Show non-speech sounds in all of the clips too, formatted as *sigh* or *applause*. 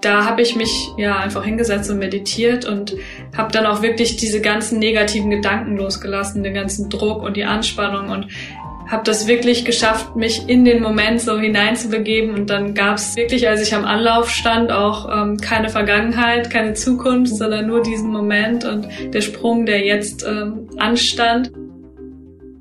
da habe ich mich ja einfach hingesetzt und meditiert und habe dann auch wirklich diese ganzen negativen Gedanken losgelassen, den ganzen Druck und die Anspannung und habe das wirklich geschafft, mich in den Moment so hineinzubegeben und dann gab es wirklich, als ich am Anlauf stand, auch ähm, keine Vergangenheit, keine Zukunft, sondern nur diesen Moment und der Sprung, der jetzt ähm, anstand.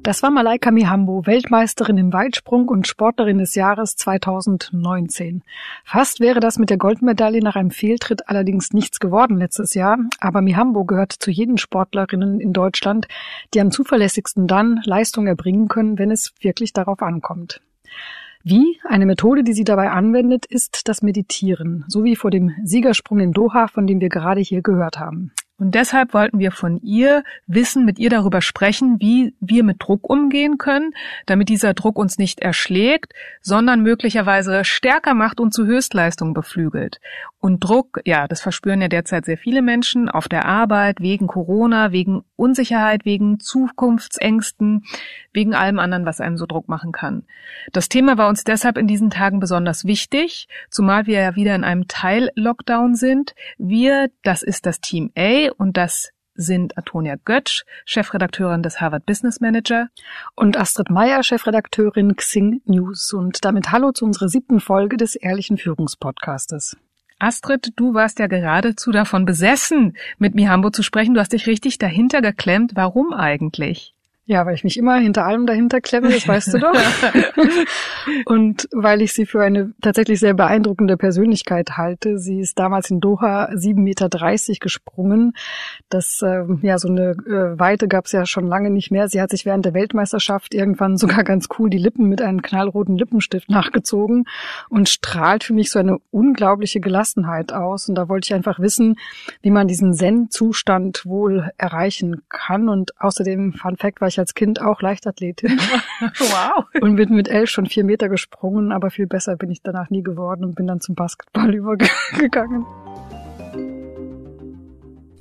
Das war Malaika Mihambo, Weltmeisterin im Weitsprung und Sportlerin des Jahres 2019. Fast wäre das mit der Goldmedaille nach einem Fehltritt allerdings nichts geworden letztes Jahr, aber Mihambo gehört zu jenen Sportlerinnen in Deutschland, die am zuverlässigsten dann Leistung erbringen können, wenn es wirklich darauf ankommt. Wie? Eine Methode, die sie dabei anwendet, ist das Meditieren, so wie vor dem Siegersprung in Doha, von dem wir gerade hier gehört haben. Und deshalb wollten wir von ihr wissen, mit ihr darüber sprechen, wie wir mit Druck umgehen können, damit dieser Druck uns nicht erschlägt, sondern möglicherweise stärker macht und zu Höchstleistungen beflügelt. Und Druck, ja, das verspüren ja derzeit sehr viele Menschen auf der Arbeit, wegen Corona, wegen Unsicherheit, wegen Zukunftsängsten, wegen allem anderen, was einem so Druck machen kann. Das Thema war uns deshalb in diesen Tagen besonders wichtig, zumal wir ja wieder in einem Teil-Lockdown sind. Wir, das ist das Team A und das sind Antonia Götsch, Chefredakteurin des Harvard Business Manager und Astrid Meyer, Chefredakteurin Xing News und damit hallo zu unserer siebten Folge des Ehrlichen Führungspodcastes. Astrid, du warst ja geradezu davon besessen, mit Mihambo zu sprechen. Du hast dich richtig dahinter geklemmt. Warum eigentlich? Ja, weil ich mich immer hinter allem dahinter klemme, das weißt du doch. *laughs* und weil ich sie für eine tatsächlich sehr beeindruckende Persönlichkeit halte. Sie ist damals in Doha 7,30 Meter gesprungen. Das, äh, ja, so eine äh, Weite gab es ja schon lange nicht mehr. Sie hat sich während der Weltmeisterschaft irgendwann *laughs* sogar ganz cool die Lippen mit einem knallroten Lippenstift nachgezogen und strahlt für mich so eine unglaubliche Gelassenheit aus. Und da wollte ich einfach wissen, wie man diesen Zen-Zustand wohl erreichen kann. Und außerdem, Fun Fact, war ich ich als Kind auch Leichtathletin. *laughs* wow. Und bin mit elf schon vier Meter gesprungen, aber viel besser bin ich danach nie geworden und bin dann zum Basketball *laughs* übergegangen.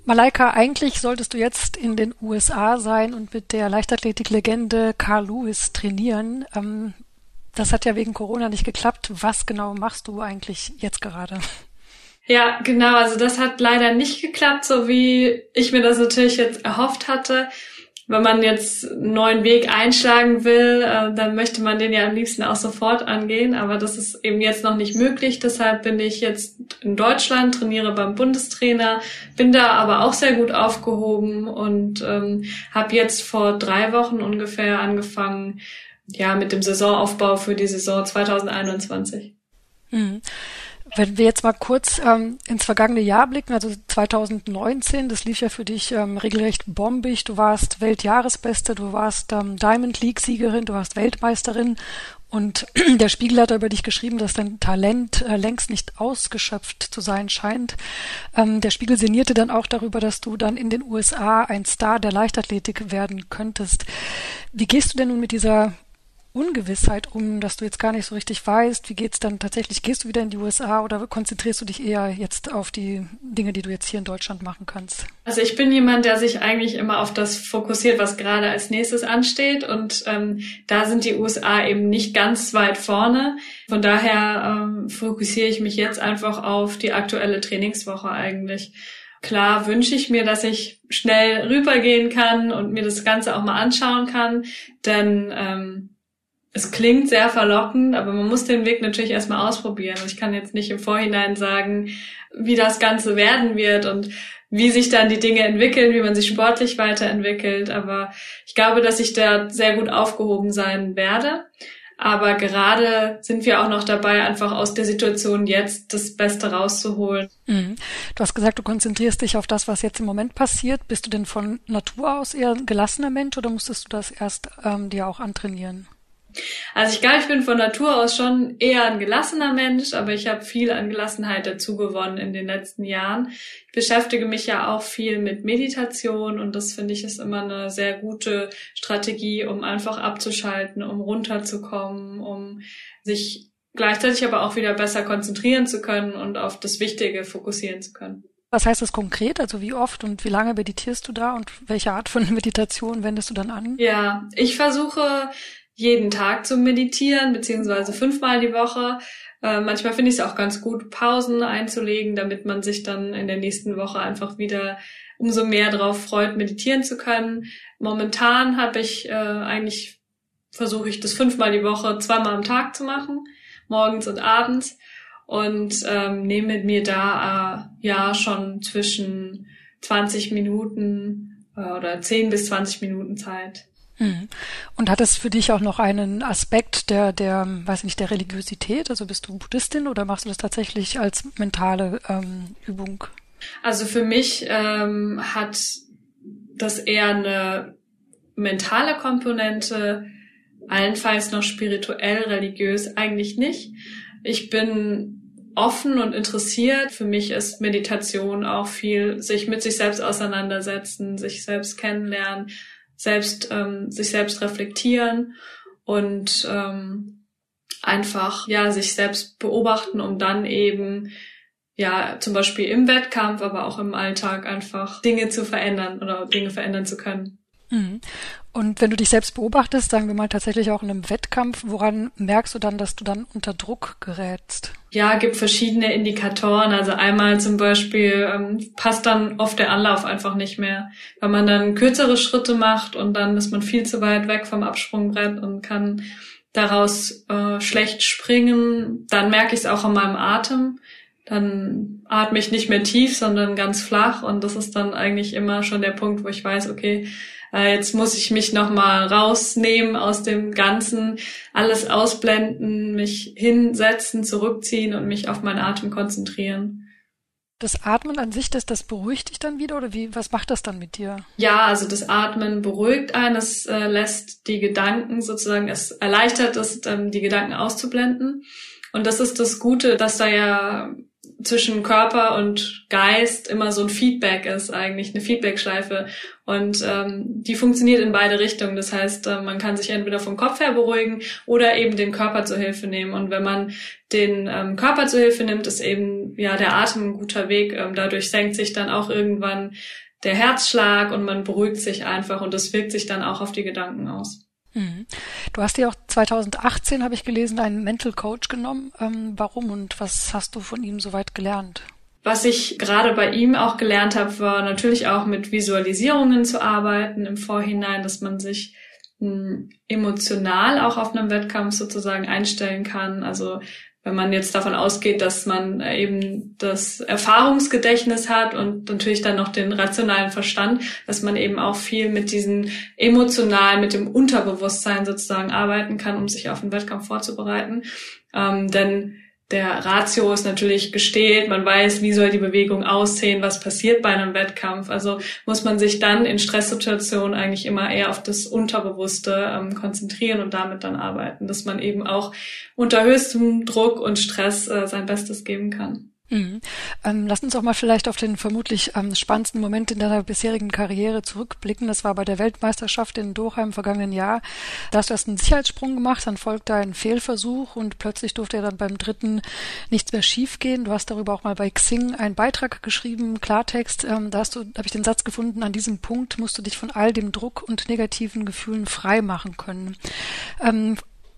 Malaika, eigentlich solltest du jetzt in den USA sein und mit der Leichtathletik-Legende Carl Lewis trainieren. Ähm, das hat ja wegen Corona nicht geklappt. Was genau machst du eigentlich jetzt gerade? Ja, genau. Also das hat leider nicht geklappt, so wie ich mir das natürlich jetzt erhofft hatte wenn man jetzt einen neuen Weg einschlagen will, äh, dann möchte man den ja am liebsten auch sofort angehen. Aber das ist eben jetzt noch nicht möglich. Deshalb bin ich jetzt in Deutschland, trainiere beim Bundestrainer, bin da aber auch sehr gut aufgehoben und ähm, habe jetzt vor drei Wochen ungefähr angefangen, ja, mit dem Saisonaufbau für die Saison 2021. Mhm. Wenn wir jetzt mal kurz ähm, ins vergangene Jahr blicken, also 2019, das lief ja für dich ähm, regelrecht bombig. Du warst Weltjahresbeste, du warst ähm, Diamond League-Siegerin, du warst Weltmeisterin und *clears throat* der Spiegel hat über dich geschrieben, dass dein Talent äh, längst nicht ausgeschöpft zu sein scheint. Ähm, der Spiegel sinnierte dann auch darüber, dass du dann in den USA ein Star der Leichtathletik werden könntest. Wie gehst du denn nun mit dieser Ungewissheit um, dass du jetzt gar nicht so richtig weißt, wie geht's dann tatsächlich? Gehst du wieder in die USA oder konzentrierst du dich eher jetzt auf die Dinge, die du jetzt hier in Deutschland machen kannst? Also ich bin jemand, der sich eigentlich immer auf das fokussiert, was gerade als nächstes ansteht und ähm, da sind die USA eben nicht ganz weit vorne. Von daher ähm, fokussiere ich mich jetzt einfach auf die aktuelle Trainingswoche eigentlich. Klar wünsche ich mir, dass ich schnell rübergehen kann und mir das Ganze auch mal anschauen kann, denn ähm, es klingt sehr verlockend, aber man muss den Weg natürlich erstmal ausprobieren. Ich kann jetzt nicht im Vorhinein sagen, wie das Ganze werden wird und wie sich dann die Dinge entwickeln, wie man sich sportlich weiterentwickelt. Aber ich glaube, dass ich da sehr gut aufgehoben sein werde. Aber gerade sind wir auch noch dabei, einfach aus der Situation jetzt das Beste rauszuholen. Mhm. Du hast gesagt, du konzentrierst dich auf das, was jetzt im Moment passiert. Bist du denn von Natur aus eher ein gelassener Mensch oder musstest du das erst ähm, dir auch antrainieren? Also ich glaube, ich bin von Natur aus schon eher ein gelassener Mensch, aber ich habe viel an Gelassenheit dazu gewonnen in den letzten Jahren. Ich beschäftige mich ja auch viel mit Meditation und das finde ich ist immer eine sehr gute Strategie, um einfach abzuschalten, um runterzukommen, um sich gleichzeitig aber auch wieder besser konzentrieren zu können und auf das Wichtige fokussieren zu können. Was heißt das konkret? Also wie oft und wie lange meditierst du da und welche Art von *laughs* Meditation wendest du dann an? Ja, ich versuche jeden Tag zu meditieren, beziehungsweise fünfmal die Woche. Äh, manchmal finde ich es auch ganz gut, Pausen einzulegen, damit man sich dann in der nächsten Woche einfach wieder umso mehr darauf freut, meditieren zu können. Momentan habe ich äh, eigentlich versuche ich das fünfmal die Woche, zweimal am Tag zu machen, morgens und abends und ähm, nehme mir da äh, ja schon zwischen 20 Minuten äh, oder 10 bis 20 Minuten Zeit. Hm. Und hat es für dich auch noch einen Aspekt der, der, weiß nicht, der Religiosität? Also bist du Buddhistin oder machst du das tatsächlich als mentale ähm, Übung? Also für mich ähm, hat das eher eine mentale Komponente, allenfalls noch spirituell, religiös eigentlich nicht. Ich bin offen und interessiert. Für mich ist Meditation auch viel sich mit sich selbst auseinandersetzen, sich selbst kennenlernen, selbst ähm, sich selbst reflektieren und ähm, einfach ja sich selbst beobachten, um dann eben ja zum Beispiel im Wettkampf, aber auch im Alltag einfach Dinge zu verändern oder Dinge verändern zu können. Mhm. Und wenn du dich selbst beobachtest, sagen wir mal tatsächlich auch in einem Wettkampf, woran merkst du dann, dass du dann unter Druck gerätst? Ja, gibt verschiedene Indikatoren. Also einmal zum Beispiel ähm, passt dann oft der Anlauf einfach nicht mehr, weil man dann kürzere Schritte macht und dann ist man viel zu weit weg vom Absprungbrett und kann daraus äh, schlecht springen. Dann merke ich es auch an meinem Atem. Dann atme ich nicht mehr tief, sondern ganz flach und das ist dann eigentlich immer schon der Punkt, wo ich weiß, okay, äh, jetzt muss ich mich nochmal rausnehmen aus dem Ganzen, alles ausblenden, mich hinsetzen, zurückziehen und mich auf meinen Atem konzentrieren. Das Atmen an sich, das, das beruhigt dich dann wieder oder wie, was macht das dann mit dir? Ja, also das Atmen beruhigt einen, es äh, lässt die Gedanken sozusagen, es erleichtert es, ähm, die Gedanken auszublenden. Und das ist das Gute, dass da ja zwischen Körper und Geist immer so ein Feedback ist eigentlich, eine Feedbackschleife. Und ähm, die funktioniert in beide Richtungen. Das heißt, äh, man kann sich entweder vom Kopf her beruhigen oder eben den Körper zur Hilfe nehmen. Und wenn man den ähm, Körper zur Hilfe nimmt, ist eben ja der Atem ein guter Weg. Ähm, dadurch senkt sich dann auch irgendwann der Herzschlag und man beruhigt sich einfach und das wirkt sich dann auch auf die Gedanken aus. Mhm. Du hast dir auch 2018, habe ich gelesen, einen Mental Coach genommen. Ähm, warum und was hast du von ihm soweit gelernt? Was ich gerade bei ihm auch gelernt habe, war natürlich auch mit Visualisierungen zu arbeiten im Vorhinein, dass man sich hm, emotional auch auf einem Wettkampf sozusagen einstellen kann. Also wenn man jetzt davon ausgeht, dass man eben das Erfahrungsgedächtnis hat und natürlich dann noch den rationalen Verstand, dass man eben auch viel mit diesen emotionalen, mit dem Unterbewusstsein sozusagen arbeiten kann, um sich auf den Wettkampf vorzubereiten. Ähm, denn der Ratio ist natürlich gestählt, man weiß, wie soll die Bewegung aussehen, was passiert bei einem Wettkampf. Also muss man sich dann in Stresssituationen eigentlich immer eher auf das Unterbewusste ähm, konzentrieren und damit dann arbeiten, dass man eben auch unter höchstem Druck und Stress äh, sein Bestes geben kann. Mhm. Ähm, lass uns auch mal vielleicht auf den vermutlich ähm, spannendsten Moment in deiner bisherigen Karriere zurückblicken. Das war bei der Weltmeisterschaft in Doha im vergangenen Jahr. Da hast du erst einen Sicherheitssprung gemacht, dann folgte ein Fehlversuch und plötzlich durfte ja dann beim dritten nichts mehr schiefgehen. Du hast darüber auch mal bei Xing einen Beitrag geschrieben, Klartext. Ähm, da hast du, habe ich den Satz gefunden, an diesem Punkt musst du dich von all dem Druck und negativen Gefühlen frei machen können.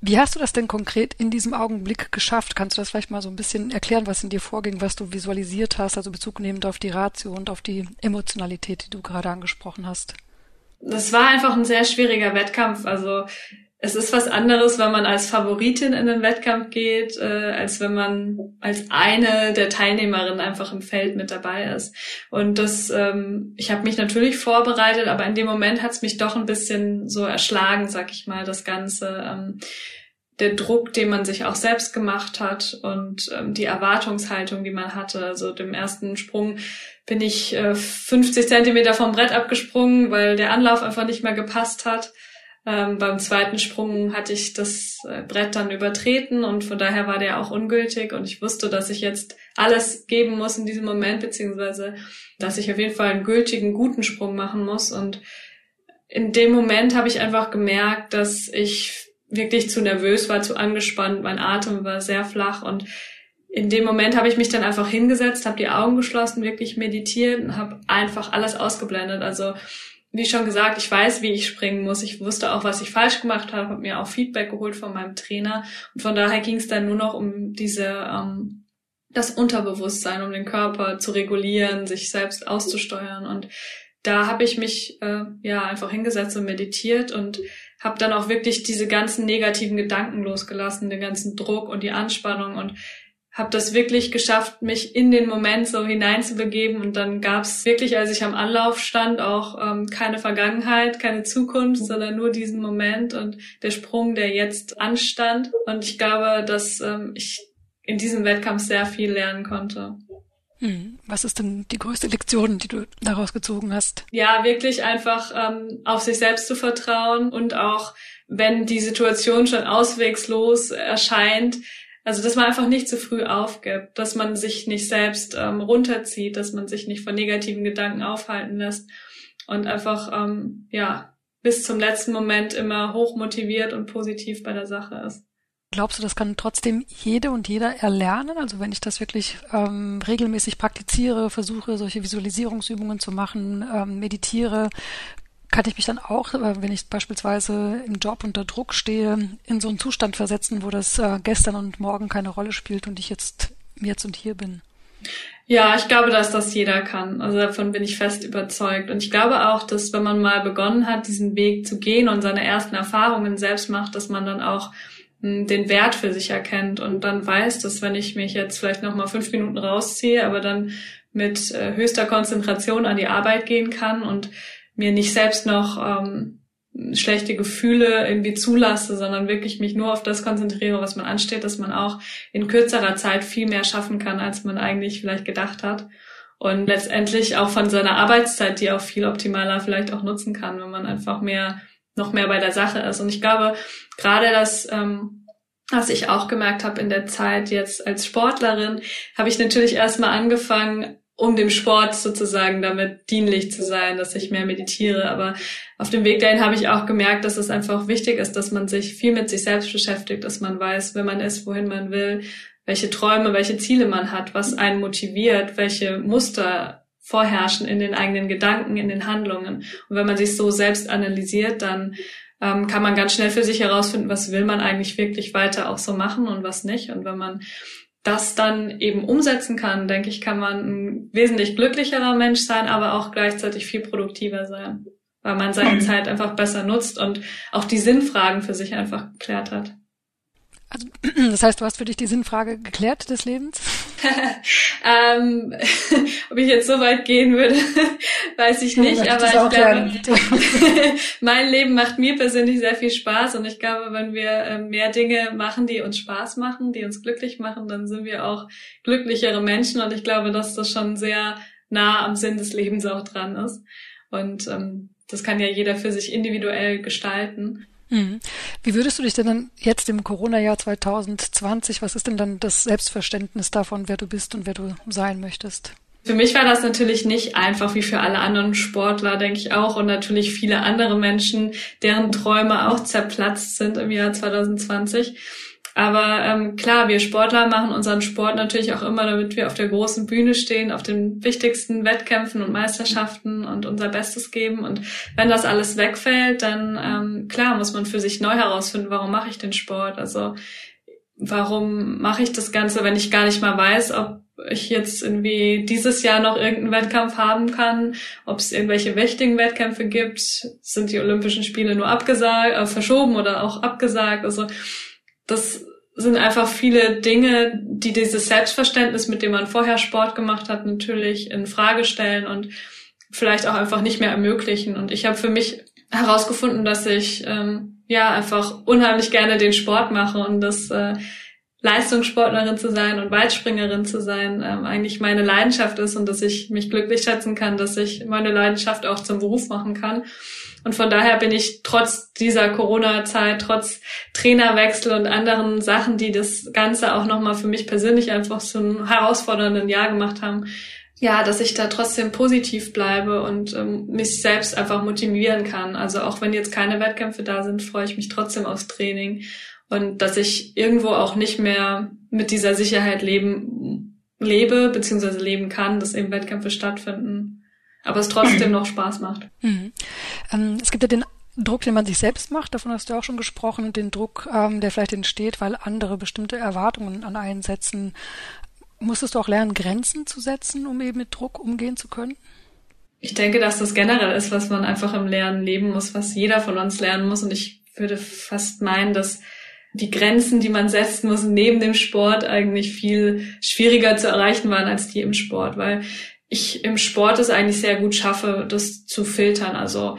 Wie hast du das denn konkret in diesem Augenblick geschafft? Kannst du das vielleicht mal so ein bisschen erklären, was in dir vorging, was du visualisiert hast, also Bezug nehmend auf die Ratio und auf die Emotionalität, die du gerade angesprochen hast? Das war einfach ein sehr schwieriger Wettkampf. Also es ist was anderes, wenn man als Favoritin in den Wettkampf geht, äh, als wenn man als eine der Teilnehmerinnen einfach im Feld mit dabei ist. Und das, ähm, ich habe mich natürlich vorbereitet, aber in dem Moment hat es mich doch ein bisschen so erschlagen, sag ich mal, das Ganze. Ähm, der Druck, den man sich auch selbst gemacht hat und ähm, die Erwartungshaltung, die man hatte. Also dem ersten Sprung bin ich äh, 50 Zentimeter vom Brett abgesprungen, weil der Anlauf einfach nicht mehr gepasst hat. Ähm, beim zweiten Sprung hatte ich das äh, Brett dann übertreten und von daher war der auch ungültig und ich wusste, dass ich jetzt alles geben muss in diesem Moment, beziehungsweise dass ich auf jeden Fall einen gültigen, guten Sprung machen muss. Und in dem Moment habe ich einfach gemerkt, dass ich wirklich zu nervös war, zu angespannt, mein Atem war sehr flach und in dem Moment habe ich mich dann einfach hingesetzt, habe die Augen geschlossen, wirklich meditiert und habe einfach alles ausgeblendet. Also wie schon gesagt, ich weiß, wie ich springen muss. Ich wusste auch, was ich falsch gemacht habe, habe mir auch Feedback geholt von meinem Trainer. Und von daher ging es dann nur noch um diese, ähm, das Unterbewusstsein, um den Körper zu regulieren, sich selbst auszusteuern. Und da habe ich mich äh, ja einfach hingesetzt und meditiert und habe dann auch wirklich diese ganzen negativen Gedanken losgelassen, den ganzen Druck und die Anspannung und habe das wirklich geschafft, mich in den Moment so hineinzubegeben. Und dann gab es wirklich, als ich am Anlauf stand, auch ähm, keine Vergangenheit, keine Zukunft, sondern nur diesen Moment und der Sprung, der jetzt anstand. Und ich glaube, dass ähm, ich in diesem Wettkampf sehr viel lernen konnte. Hm. Was ist denn die größte Lektion, die du daraus gezogen hast? Ja, wirklich einfach ähm, auf sich selbst zu vertrauen und auch, wenn die Situation schon auswegslos erscheint, also, dass man einfach nicht zu früh aufgibt, dass man sich nicht selbst ähm, runterzieht, dass man sich nicht von negativen Gedanken aufhalten lässt und einfach, ähm, ja, bis zum letzten Moment immer hoch motiviert und positiv bei der Sache ist. Glaubst du, das kann trotzdem jede und jeder erlernen? Also wenn ich das wirklich ähm, regelmäßig praktiziere, versuche, solche Visualisierungsübungen zu machen, ähm, meditiere, kann ich mich dann auch, äh, wenn ich beispielsweise im Job unter Druck stehe, in so einen Zustand versetzen, wo das äh, gestern und morgen keine Rolle spielt und ich jetzt jetzt und hier bin. Ja, ich glaube, dass das jeder kann. Also davon bin ich fest überzeugt. Und ich glaube auch, dass wenn man mal begonnen hat, diesen Weg zu gehen und seine ersten Erfahrungen selbst macht, dass man dann auch hm, den Wert für sich erkennt und dann weiß, dass wenn ich mich jetzt vielleicht noch mal fünf Minuten rausziehe, aber dann mit äh, höchster Konzentration an die Arbeit gehen kann und mir nicht selbst noch ähm, schlechte Gefühle irgendwie zulasse, sondern wirklich mich nur auf das konzentriere, was man ansteht, dass man auch in kürzerer Zeit viel mehr schaffen kann, als man eigentlich vielleicht gedacht hat. Und letztendlich auch von seiner Arbeitszeit, die auch viel optimaler vielleicht auch nutzen kann, wenn man einfach mehr, noch mehr bei der Sache ist. Und ich glaube, gerade das, ähm, was ich auch gemerkt habe in der Zeit jetzt als Sportlerin, habe ich natürlich erstmal angefangen, um dem Sport sozusagen damit dienlich zu sein, dass ich mehr meditiere. Aber auf dem Weg dahin habe ich auch gemerkt, dass es einfach wichtig ist, dass man sich viel mit sich selbst beschäftigt, dass man weiß, wer man ist, wohin man will, welche Träume, welche Ziele man hat, was einen motiviert, welche Muster vorherrschen in den eigenen Gedanken, in den Handlungen. Und wenn man sich so selbst analysiert, dann ähm, kann man ganz schnell für sich herausfinden, was will man eigentlich wirklich weiter auch so machen und was nicht. Und wenn man das dann eben umsetzen kann, denke ich, kann man ein wesentlich glücklicherer Mensch sein, aber auch gleichzeitig viel produktiver sein, weil man seine mhm. Zeit einfach besser nutzt und auch die Sinnfragen für sich einfach geklärt hat. Also, *clears throat* das heißt, du hast für dich die Sinnfrage geklärt des Lebens? *laughs* *laughs* ähm, *laughs* ob ich jetzt so weit gehen würde, weiß ich nicht. Ja, aber ich glaube, mein Leben macht mir persönlich sehr viel Spaß und ich glaube, wenn wir ähm, mehr Dinge machen, die uns Spaß machen, die uns glücklich machen, dann sind wir auch glücklichere Menschen und ich glaube, dass das schon sehr nah am Sinn des Lebens auch dran ist. Und ähm, das kann ja jeder für sich individuell gestalten. Mhm. Wie würdest du dich denn dann jetzt im Corona-Jahr 2020, was ist denn dann das Selbstverständnis davon, wer du bist und wer du sein möchtest? Für mich war das natürlich nicht einfach wie für alle anderen Sportler, denke ich auch, und natürlich viele andere Menschen, deren Träume auch zerplatzt sind im Jahr 2020. Aber ähm, klar, wir Sportler machen unseren Sport natürlich auch immer, damit wir auf der großen Bühne stehen, auf den wichtigsten Wettkämpfen und Meisterschaften und unser Bestes geben. Und wenn das alles wegfällt, dann ähm, klar muss man für sich neu herausfinden, warum mache ich den Sport? Also warum mache ich das Ganze, wenn ich gar nicht mal weiß, ob ich jetzt irgendwie dieses Jahr noch irgendeinen Wettkampf haben kann, ob es irgendwelche wichtigen Wettkämpfe gibt, sind die Olympischen Spiele nur abgesagt, äh, verschoben oder auch abgesagt. Also das sind einfach viele Dinge, die dieses Selbstverständnis, mit dem man vorher Sport gemacht hat, natürlich in Frage stellen und vielleicht auch einfach nicht mehr ermöglichen. Und ich habe für mich herausgefunden, dass ich ähm, ja einfach unheimlich gerne den Sport mache und dass äh, Leistungssportlerin zu sein und Weitspringerin zu sein ähm, eigentlich meine Leidenschaft ist und dass ich mich glücklich schätzen kann, dass ich meine Leidenschaft auch zum Beruf machen kann. Und von daher bin ich trotz dieser Corona-Zeit, trotz Trainerwechsel und anderen Sachen, die das Ganze auch nochmal für mich persönlich einfach so einen herausfordernden Jahr gemacht haben, ja, dass ich da trotzdem positiv bleibe und ähm, mich selbst einfach motivieren kann. Also auch wenn jetzt keine Wettkämpfe da sind, freue ich mich trotzdem aufs Training und dass ich irgendwo auch nicht mehr mit dieser Sicherheit leben lebe beziehungsweise leben kann, dass eben Wettkämpfe stattfinden. aber es trotzdem *clears throat* noch Spaß macht. Mhm. Ähm, es gibt ja den Druck, den man sich selbst macht, davon hast du auch schon gesprochen, und den Druck, ähm, der vielleicht entsteht, weil andere bestimmte Erwartungen an einen setzen. Musstest du auch lernen, Grenzen zu setzen, um eben mit Druck umgehen zu können? Ich denke, dass das generell ist, was man einfach im Lernen leben muss, was jeder von uns lernen muss. Und ich würde fast meinen, dass die Grenzen, die man setzen muss, neben dem Sport eigentlich viel schwieriger zu erreichen waren als die im Sport, weil ich im Sport es eigentlich sehr gut schaffe, das zu filtern. Also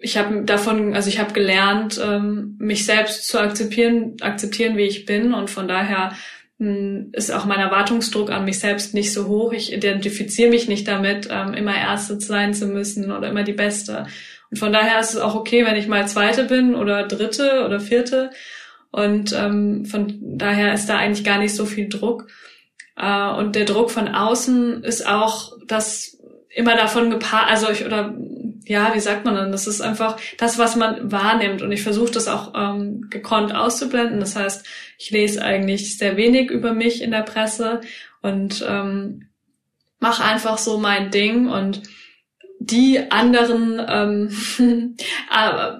ich habe davon, also ich habe gelernt, ähm, mich selbst zu akzeptieren, akzeptieren, wie ich bin und von daher hm, ist auch mein Erwartungsdruck an mich selbst nicht so hoch. Ich identifiziere mich nicht damit, ähm, immer Erste sein zu müssen oder immer die Beste. Und von daher ist es auch okay, wenn ich mal Zweite bin oder Dritte oder Vierte. Und ähm, von daher ist da eigentlich gar nicht so viel Druck. Äh, und der Druck von außen ist auch, dass immer davon gepaart, also ich, oder ja, wie sagt man dann? Das ist einfach das, was man wahrnimmt. Und ich versuche das auch ähm, gekonnt auszublenden. Das heißt, ich lese eigentlich sehr wenig über mich in der Presse und ähm, mache einfach so mein Ding und die anderen ähm, *laughs*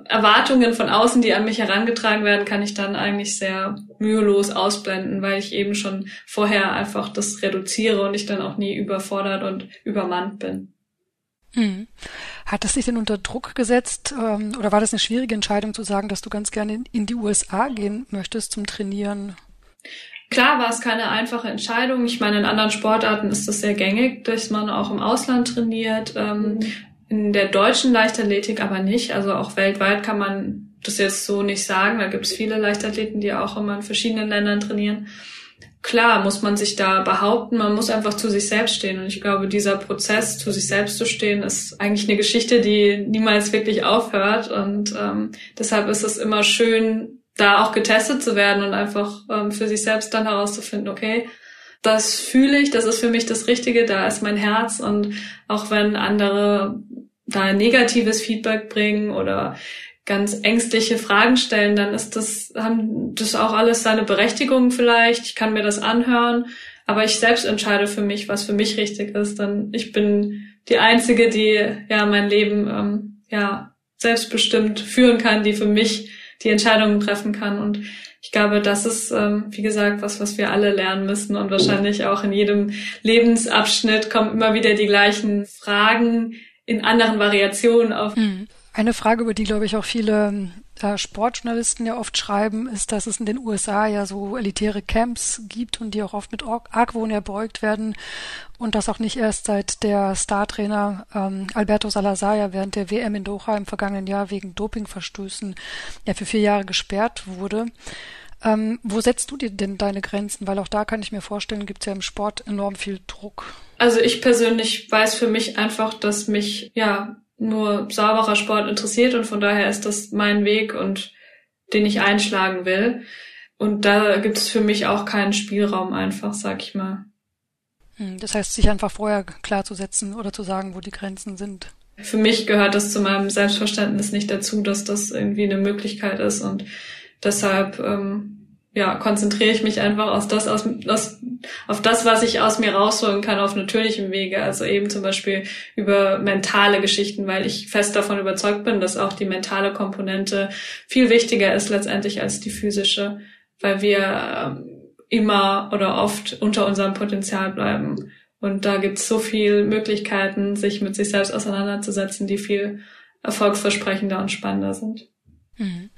Erwartungen von außen, die an mich herangetragen werden, kann ich dann eigentlich sehr mühelos ausblenden, weil ich eben schon vorher einfach das reduziere und ich dann auch nie überfordert und übermannt bin. Hm. Hat das dich denn unter Druck gesetzt ähm, oder war das eine schwierige Entscheidung zu sagen, dass du ganz gerne in die USA gehen möchtest zum Trainieren? Klar war es keine einfache Entscheidung. Ich meine, in anderen Sportarten ist das sehr gängig, dass man auch im Ausland trainiert. Ähm, mhm. In der deutschen Leichtathletik aber nicht. Also auch weltweit kann man das jetzt so nicht sagen. Da gibt es viele Leichtathleten, die auch immer in verschiedenen Ländern trainieren. Klar muss man sich da behaupten, man muss einfach zu sich selbst stehen. Und ich glaube, dieser Prozess, zu sich selbst zu stehen, ist eigentlich eine Geschichte, die niemals wirklich aufhört. Und ähm, deshalb ist es immer schön, da auch getestet zu werden und einfach ähm, für sich selbst dann herauszufinden, okay, das fühle ich, das ist für mich das Richtige, da ist mein Herz und auch wenn andere da negatives Feedback bringen oder ganz ängstliche Fragen stellen, dann ist das, haben das auch alles seine Berechtigung vielleicht. Ich kann mir das anhören, aber ich selbst entscheide für mich, was für mich richtig ist. Denn ich bin die Einzige, die ja mein Leben ähm, ja selbstbestimmt führen kann, die für mich die Entscheidungen treffen kann. Und ich glaube, das ist, ähm, wie gesagt, was, was wir alle lernen müssen. Und wahrscheinlich auch in jedem Lebensabschnitt kommen immer wieder die gleichen Fragen in anderen Variationen auf. Hm. Eine Frage, über die, glaube ich, auch viele Sportjournalisten ja oft schreiben, ist, dass es in den USA ja so elitäre Camps gibt und die auch oft mit Argwohn erbeugt werden und das auch nicht erst seit der Startrainer ähm, Alberto Salazar ja während der WM in Doha im vergangenen Jahr wegen Dopingverstößen ja für vier Jahre gesperrt wurde. Ähm, wo setzt du dir denn deine Grenzen? Weil auch da kann ich mir vorstellen, gibt es ja im Sport enorm viel Druck. Also ich persönlich weiß für mich einfach, dass mich ja nur sauberer Sport interessiert und von daher ist das mein Weg und den ich einschlagen will. Und da gibt es für mich auch keinen Spielraum einfach, sag ich mal. Hm, das heißt, sich einfach vorher klarzusetzen oder zu sagen, wo die Grenzen sind. Für mich gehört das zu meinem Selbstverständnis nicht dazu, dass das irgendwie eine Möglichkeit ist und deshalb ähm, ja, konzentriere ich mich einfach auf das, aus, aus, auf das, was ich aus mir rausholen kann auf natürlichem Wege. Also eben zum Beispiel über mentale Geschichten, weil ich fest davon überzeugt bin, dass auch die mentale Komponente viel wichtiger ist letztendlich als die physische, weil wir ähm, immer oder oft unter unserem Potenzial bleiben. Und da gibt es so viele Möglichkeiten, sich mit sich selbst auseinanderzusetzen, die viel erfolgsversprechender und spannender sind. Mhm.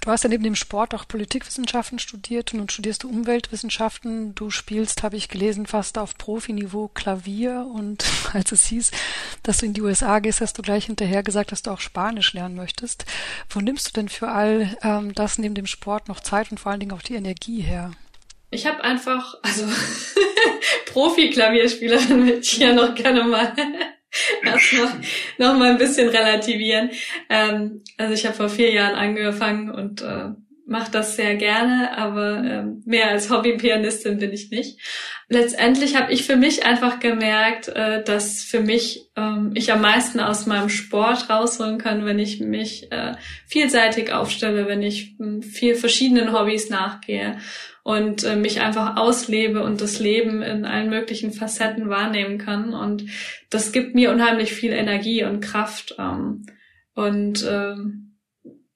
Du hast ja neben dem Sport auch Politikwissenschaften studiert und nun studierst du Umweltwissenschaften. Du spielst, habe ich gelesen, fast auf Profiniveau Klavier und *laughs* als es hieß, dass du in die USA gehst, hast du gleich hinterher gesagt, dass du auch Spanisch lernen möchtest. Wo nimmst du denn für all ähm, das neben dem Sport noch Zeit und vor allen Dingen auch die Energie her? Ich habe einfach, also *laughs* Profi-Klavierspielerin würde ich ja noch gerne mal *laughs* erstmal noch mal ein bisschen relativieren. Ähm, also ich habe vor vier Jahren angefangen und äh, mache das sehr gerne, aber ähm, mehr als Hobbypianistin bin ich nicht. Letztendlich habe ich für mich einfach gemerkt, äh, dass für mich ähm, ich am meisten aus meinem Sport rausholen kann, wenn ich mich äh, vielseitig aufstelle, wenn ich äh, viel verschiedenen Hobbys nachgehe und äh, mich einfach auslebe und das Leben in allen möglichen Facetten wahrnehmen kann. Und das gibt mir unheimlich viel Energie und Kraft ähm, und äh,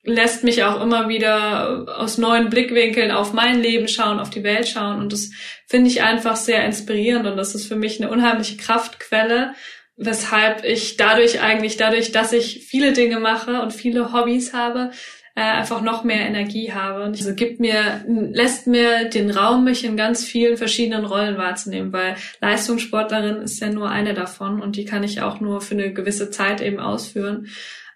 lässt mich auch immer wieder aus neuen Blickwinkeln auf mein Leben schauen, auf die Welt schauen. Und das finde ich einfach sehr inspirierend und das ist für mich eine unheimliche Kraftquelle, weshalb ich dadurch eigentlich, dadurch, dass ich viele Dinge mache und viele Hobbys habe, äh, einfach noch mehr Energie habe. Und also gibt mir, lässt mir den Raum, mich in ganz vielen verschiedenen Rollen wahrzunehmen, weil Leistungssportlerin ist ja nur eine davon und die kann ich auch nur für eine gewisse Zeit eben ausführen.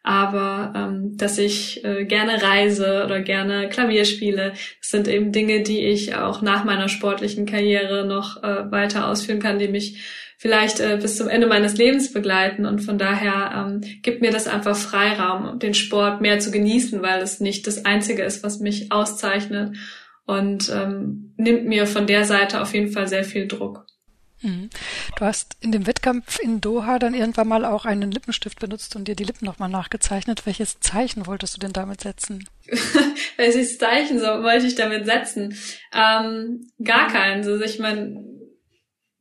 Aber ähm, dass ich äh, gerne reise oder gerne Klavier spiele, das sind eben Dinge, die ich auch nach meiner sportlichen Karriere noch äh, weiter ausführen kann, die mich vielleicht äh, bis zum Ende meines Lebens begleiten. Und von daher ähm, gibt mir das einfach Freiraum, den Sport mehr zu genießen, weil es nicht das Einzige ist, was mich auszeichnet und ähm, nimmt mir von der Seite auf jeden Fall sehr viel Druck. Mhm. Du hast in dem Wettkampf in Doha dann irgendwann mal auch einen Lippenstift benutzt und dir die Lippen nochmal nachgezeichnet. Welches Zeichen wolltest du denn damit setzen? *laughs* Welches Zeichen so wollte ich damit setzen? Ähm, gar keins. Also ich meine,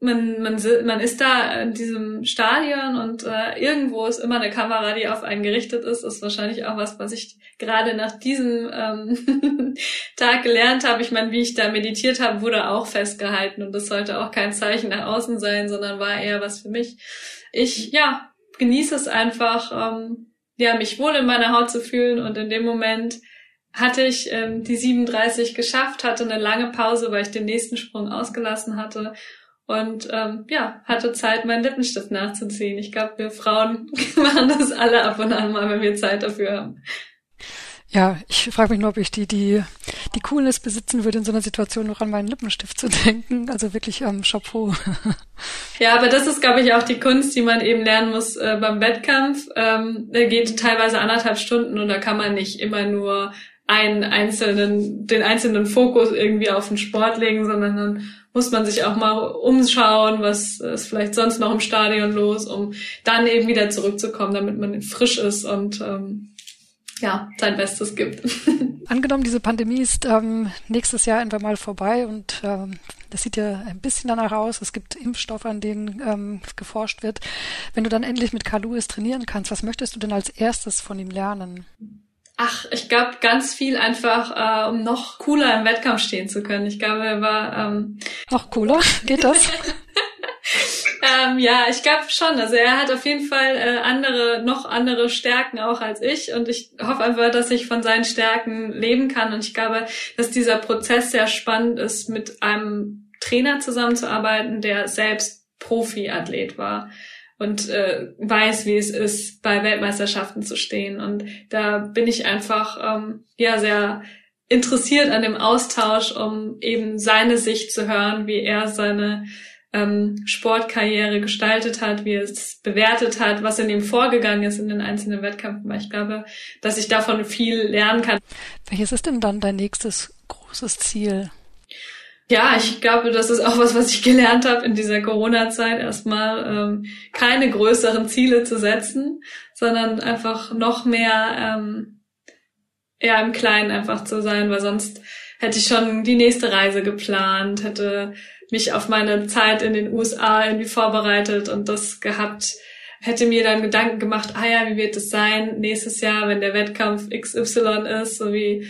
man, man, man ist da in diesem Stadion und äh, irgendwo ist immer eine Kamera, die auf einen gerichtet ist. Das ist wahrscheinlich auch was, was ich gerade nach diesem ähm, *laughs* Tag gelernt habe. Ich meine, wie ich da meditiert habe, wurde auch festgehalten und das sollte auch kein Zeichen nach außen sein, sondern war eher was für mich. Ich, ja, genieße es einfach, ähm, ja, mich wohl in meiner Haut zu fühlen und in dem Moment hatte ich ähm, die 37 geschafft, hatte eine lange Pause, weil ich den nächsten Sprung ausgelassen hatte und ähm, ja, hatte Zeit, meinen Lippenstift nachzuziehen. Ich glaube, wir Frauen *laughs* machen das alle ab und an mal, wenn wir Zeit dafür haben. Ja, ich frage mich nur, ob ich die, die, die Coolness besitzen würde, in so einer Situation noch an meinen Lippenstift zu *laughs* denken. Also wirklich ähm, Chapeau. *laughs* Ja, aber das ist, glaube ich, auch die Kunst, die man eben lernen muss äh, beim Wettkampf. Ähm, der geht teilweise anderthalb Stunden und da kann man nicht immer nur einen einzelnen, den einzelnen Fokus irgendwie auf den Sport legen, sondern dann muss man sich auch mal umschauen, was ist vielleicht sonst noch im Stadion los, um dann eben wieder zurückzukommen, damit man frisch ist und ähm, ja, sein Bestes gibt. *laughs* Angenommen, diese Pandemie ist ähm, nächstes Jahr einfach mal vorbei und ähm, das sieht ja ein bisschen danach aus. Es gibt Impfstoffe, an denen ähm, geforscht wird. Wenn du dann endlich mit Lewis trainieren kannst, was möchtest du denn als erstes von ihm lernen? Ach, ich glaube ganz viel einfach, äh, um noch cooler im Wettkampf stehen zu können. Ich glaube, er war ähm, *laughs* noch cooler. Geht das? *laughs* ähm, ja, ich glaube schon. Also er hat auf jeden Fall äh, andere, noch andere Stärken auch als ich und ich hoffe einfach, dass ich von seinen Stärken leben kann. Und ich glaube, dass dieser Prozess sehr spannend ist, mit einem Trainer zusammenzuarbeiten, der selbst Profiathlet war und äh, weiß, wie es ist, bei Weltmeisterschaften zu stehen. Und da bin ich einfach ähm, ja sehr interessiert an dem Austausch, um eben seine Sicht zu hören, wie er seine ähm, Sportkarriere gestaltet hat, wie er es bewertet hat, was in ihm vorgegangen ist in den einzelnen Wettkämpfen. Weil ich glaube, dass ich davon viel lernen kann. Welches ist denn dann dein nächstes großes Ziel? Ja, ich glaube, das ist auch was, was ich gelernt habe in dieser Corona-Zeit, erstmal ähm, keine größeren Ziele zu setzen, sondern einfach noch mehr ähm, ja, im Kleinen einfach zu sein, weil sonst hätte ich schon die nächste Reise geplant, hätte mich auf meine Zeit in den USA irgendwie vorbereitet und das gehabt, hätte mir dann Gedanken gemacht, ah ja, wie wird es sein nächstes Jahr, wenn der Wettkampf XY ist, so wie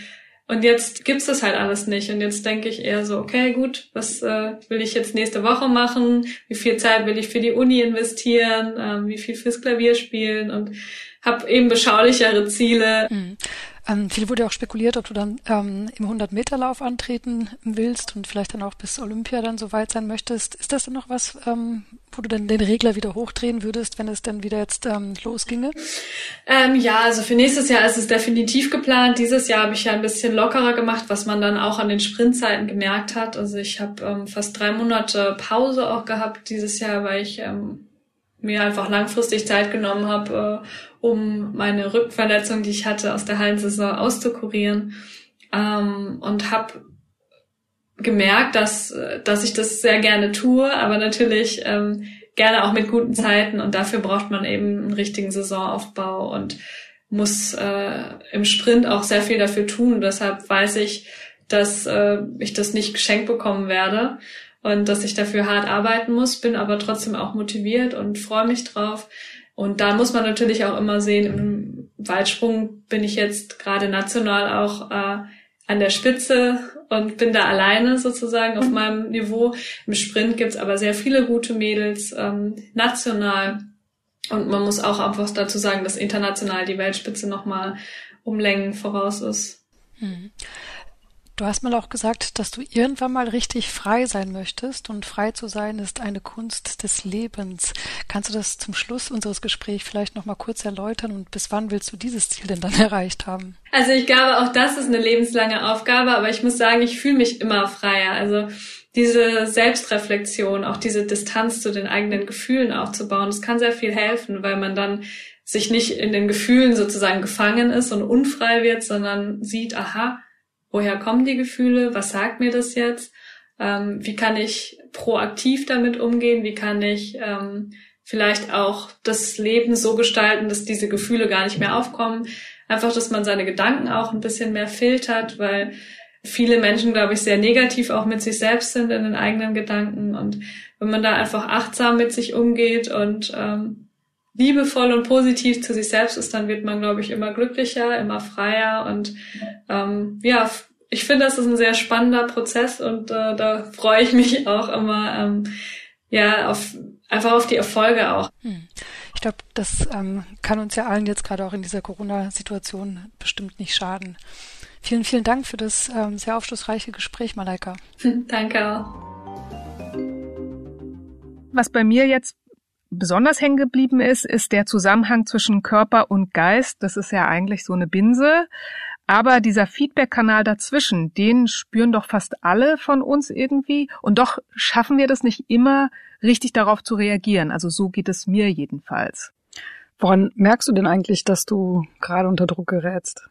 und jetzt gibt's das halt alles nicht. Und jetzt denke ich eher so, okay, gut, was äh, will ich jetzt nächste Woche machen? Wie viel Zeit will ich für die Uni investieren? Ähm, wie viel fürs Klavier spielen? Und habe eben beschaulichere Ziele. Mhm. Ähm, viel wurde auch spekuliert, ob du dann ähm, im 100-Meter-Lauf antreten willst und vielleicht dann auch bis Olympia dann so weit sein möchtest. Ist das dann noch was, ähm, wo du dann den Regler wieder hochdrehen würdest, wenn es dann wieder jetzt ähm, losginge? Ähm, ja, also für nächstes Jahr ist es definitiv geplant. Dieses Jahr habe ich ja ein bisschen lockerer gemacht, was man dann auch an den Sprintzeiten gemerkt hat. Also ich habe ähm, fast drei Monate Pause auch gehabt dieses Jahr, weil ich ähm, mir einfach langfristig Zeit genommen habe, äh, um meine Rückenverletzung, die ich hatte, aus der Hallensaison auszukurieren. ähm, und habe gemerkt, dass, dass ich das sehr gerne tue, aber natürlich ähm, gerne auch mit guten Zeiten und dafür braucht man eben einen richtigen Saisonaufbau und muss äh, im Sprint auch sehr viel dafür tun. Deshalb weiß ich, dass äh, ich das nicht geschenkt bekommen werde und dass ich dafür hart arbeiten muss, bin aber trotzdem auch motiviert und freue mich drauf. Und da muss man natürlich auch immer sehen, im Weitsprung bin ich jetzt gerade national auch äh, an der Spitze und bin da alleine sozusagen auf meinem Niveau. Im Sprint gibt's aber sehr viele gute Mädels ähm, national. Und man muss auch einfach dazu sagen, dass international die Weltspitze nochmal um Längen voraus ist. Hm. Du hast mal auch gesagt, dass du irgendwann mal richtig frei sein möchtest und frei zu sein ist eine Kunst des Lebens. Kannst du das zum Schluss unseres Gesprächs vielleicht noch mal kurz erläutern und bis wann willst du dieses Ziel denn dann *laughs* erreicht haben? Also ich glaube, auch das ist eine lebenslange Aufgabe, aber ich muss sagen, ich fühle mich immer freier. Also diese Selbstreflexion, auch diese Distanz zu den eigenen Gefühlen aufzubauen, das kann sehr viel helfen, weil man dann sich nicht in den Gefühlen sozusagen gefangen ist und unfrei wird, sondern sieht, aha, woher kommen die Gefühle, was sagt mir das jetzt, ähm, wie kann ich proaktiv damit umgehen, wie kann ich ähm, vielleicht auch das Leben so gestalten, dass diese Gefühle gar nicht mehr aufkommen. Einfach, dass man seine Gedanken auch ein bisschen mehr filtert, weil viele Menschen, glaube ich, sehr negativ auch mit sich selbst sind in den eigenen Gedanken. Und wenn man da einfach achtsam mit sich umgeht und ähm, liebevoll und positiv zu sich selbst ist, dann wird man, glaube ich, immer glücklicher, immer freier und ähm, ja, ich finde, das ist ein sehr spannender Prozess und äh, da freue ich mich auch immer ähm, ja auf einfach auf die Erfolge auch. Hm. Ich glaube, das ähm, kann uns ja allen jetzt gerade auch in dieser Corona-Situation bestimmt nicht schaden. Vielen, vielen Dank für das ähm, sehr aufschlussreiche Gespräch, Malaika. *laughs* Danke auch. Was bei mir jetzt besonders hängen geblieben ist, ist der Zusammenhang zwischen Körper und Geist. Das ist ja eigentlich so eine Binse. Aber dieser Feedback-Kanal dazwischen, den spüren doch fast alle von uns irgendwie. Und doch schaffen wir das nicht immer, richtig darauf zu reagieren. Also so geht es mir jedenfalls. Woran merkst du denn eigentlich, dass du gerade unter Druck gerätst?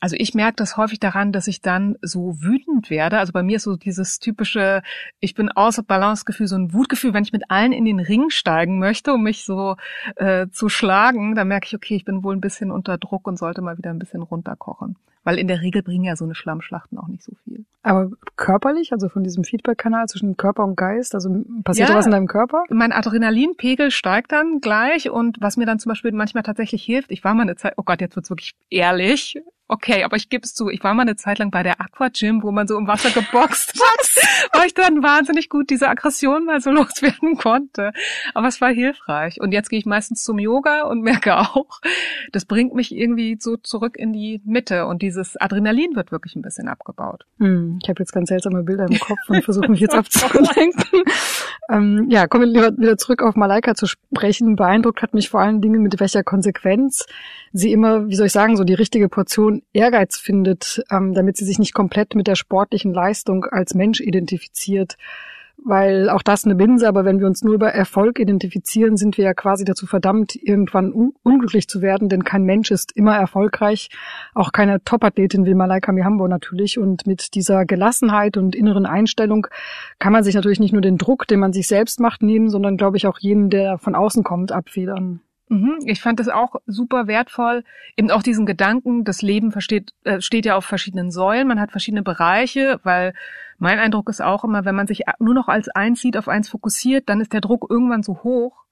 Also ich merke das häufig daran, dass ich dann so wütend werde. Also bei mir ist so dieses typische, ich bin außer Balance-Gefühl, so ein Wutgefühl, wenn ich mit allen in den Ring steigen möchte, um mich so äh, zu schlagen, dann merke ich, okay, ich bin wohl ein bisschen unter Druck und sollte mal wieder ein bisschen runterkochen. Weil in der Regel bringen ja so eine Schlammschlachten auch nicht so viel. Aber körperlich, also von diesem Feedback-Kanal zwischen Körper und Geist, also passiert ja, was in deinem Körper? Mein Adrenalinpegel steigt dann gleich und was mir dann zum Beispiel manchmal tatsächlich hilft, ich war mal eine Zeit, oh Gott, jetzt wird's wirklich ehrlich, Okay, aber ich gebe es zu, ich war mal eine Zeit lang bei der Aqua Gym, wo man so im Wasser geboxt *laughs* hat, weil ich dann wahnsinnig gut diese Aggression mal so *laughs* loswerden konnte. Aber es war hilfreich. Und jetzt gehe ich meistens zum Yoga und merke auch, das bringt mich irgendwie so zurück in die Mitte und dieses Adrenalin wird wirklich ein bisschen abgebaut. Hm, ich habe jetzt ganz seltsame Bilder im Kopf und versuche mich jetzt *laughs* abzulenken. Ähm, ja, kommen wir wieder zurück auf Malaika zu sprechen. Beeindruckt hat mich vor allen Dingen, mit welcher Konsequenz sie immer, wie soll ich sagen, so die richtige Portion Ehrgeiz findet, ähm, damit sie sich nicht komplett mit der sportlichen Leistung als Mensch identifiziert. Weil auch das eine Binse, aber wenn wir uns nur über Erfolg identifizieren, sind wir ja quasi dazu verdammt, irgendwann un unglücklich zu werden, denn kein Mensch ist immer erfolgreich. Auch keine Topathletin wie Malaika Mihambo natürlich. Und mit dieser Gelassenheit und inneren Einstellung kann man sich natürlich nicht nur den Druck, den man sich selbst macht, nehmen, sondern glaube ich auch jenen, der von außen kommt, abfedern. Mhm, ich fand das auch super wertvoll. Eben auch diesen Gedanken, das Leben versteht, äh, steht ja auf verschiedenen Säulen, man hat verschiedene Bereiche, weil mein Eindruck ist auch immer, wenn man sich nur noch als eins sieht, auf eins fokussiert, dann ist der Druck irgendwann so hoch,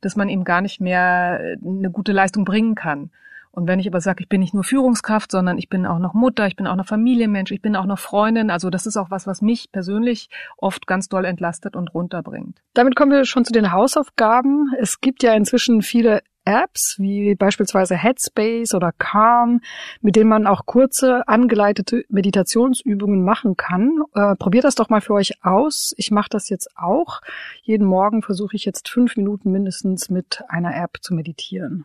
dass man eben gar nicht mehr äh, eine gute Leistung bringen kann. Und wenn ich aber sage, ich bin nicht nur Führungskraft, sondern ich bin auch noch Mutter, ich bin auch noch Familienmensch, ich bin auch noch Freundin, also das ist auch was, was mich persönlich oft ganz doll entlastet und runterbringt. Damit kommen wir schon zu den Hausaufgaben. Es gibt ja inzwischen viele Apps wie beispielsweise Headspace oder Calm, mit denen man auch kurze angeleitete Meditationsübungen machen kann. Äh, probiert das doch mal für euch aus. Ich mache das jetzt auch. Jeden Morgen versuche ich jetzt fünf Minuten mindestens mit einer App zu meditieren.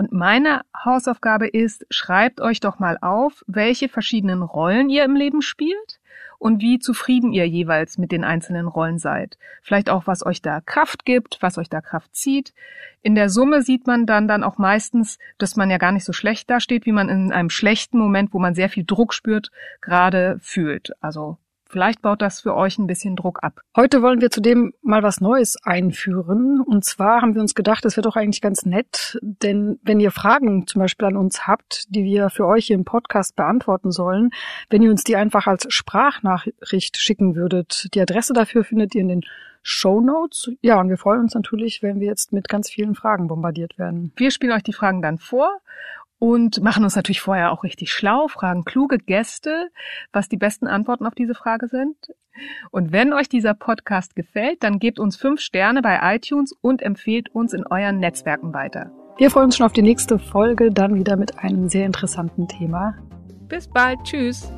Und meine Hausaufgabe ist, schreibt euch doch mal auf, welche verschiedenen Rollen ihr im Leben spielt und wie zufrieden ihr jeweils mit den einzelnen Rollen seid. Vielleicht auch, was euch da Kraft gibt, was euch da Kraft zieht. In der Summe sieht man dann dann auch meistens, dass man ja gar nicht so schlecht dasteht, wie man in einem schlechten Moment, wo man sehr viel Druck spürt, gerade fühlt. Also Vielleicht baut das für euch ein bisschen Druck ab. Heute wollen wir zudem mal was Neues einführen. Und zwar haben wir uns gedacht, das wäre doch eigentlich ganz nett, denn wenn ihr Fragen zum Beispiel an uns habt, die wir für euch hier im Podcast beantworten sollen, wenn ihr uns die einfach als Sprachnachricht schicken würdet. Die Adresse dafür findet ihr in den Show Notes. Ja, und wir freuen uns natürlich, wenn wir jetzt mit ganz vielen Fragen bombardiert werden. Wir spielen euch die Fragen dann vor und machen uns natürlich vorher auch richtig schlau, fragen kluge Gäste, was die besten Antworten auf diese Frage sind. Und wenn euch dieser Podcast gefällt, dann gebt uns fünf Sterne bei iTunes und empfehlt uns in euren Netzwerken weiter. Wir freuen uns schon auf die nächste Folge, dann wieder mit einem sehr interessanten Thema. Bis bald, tschüss.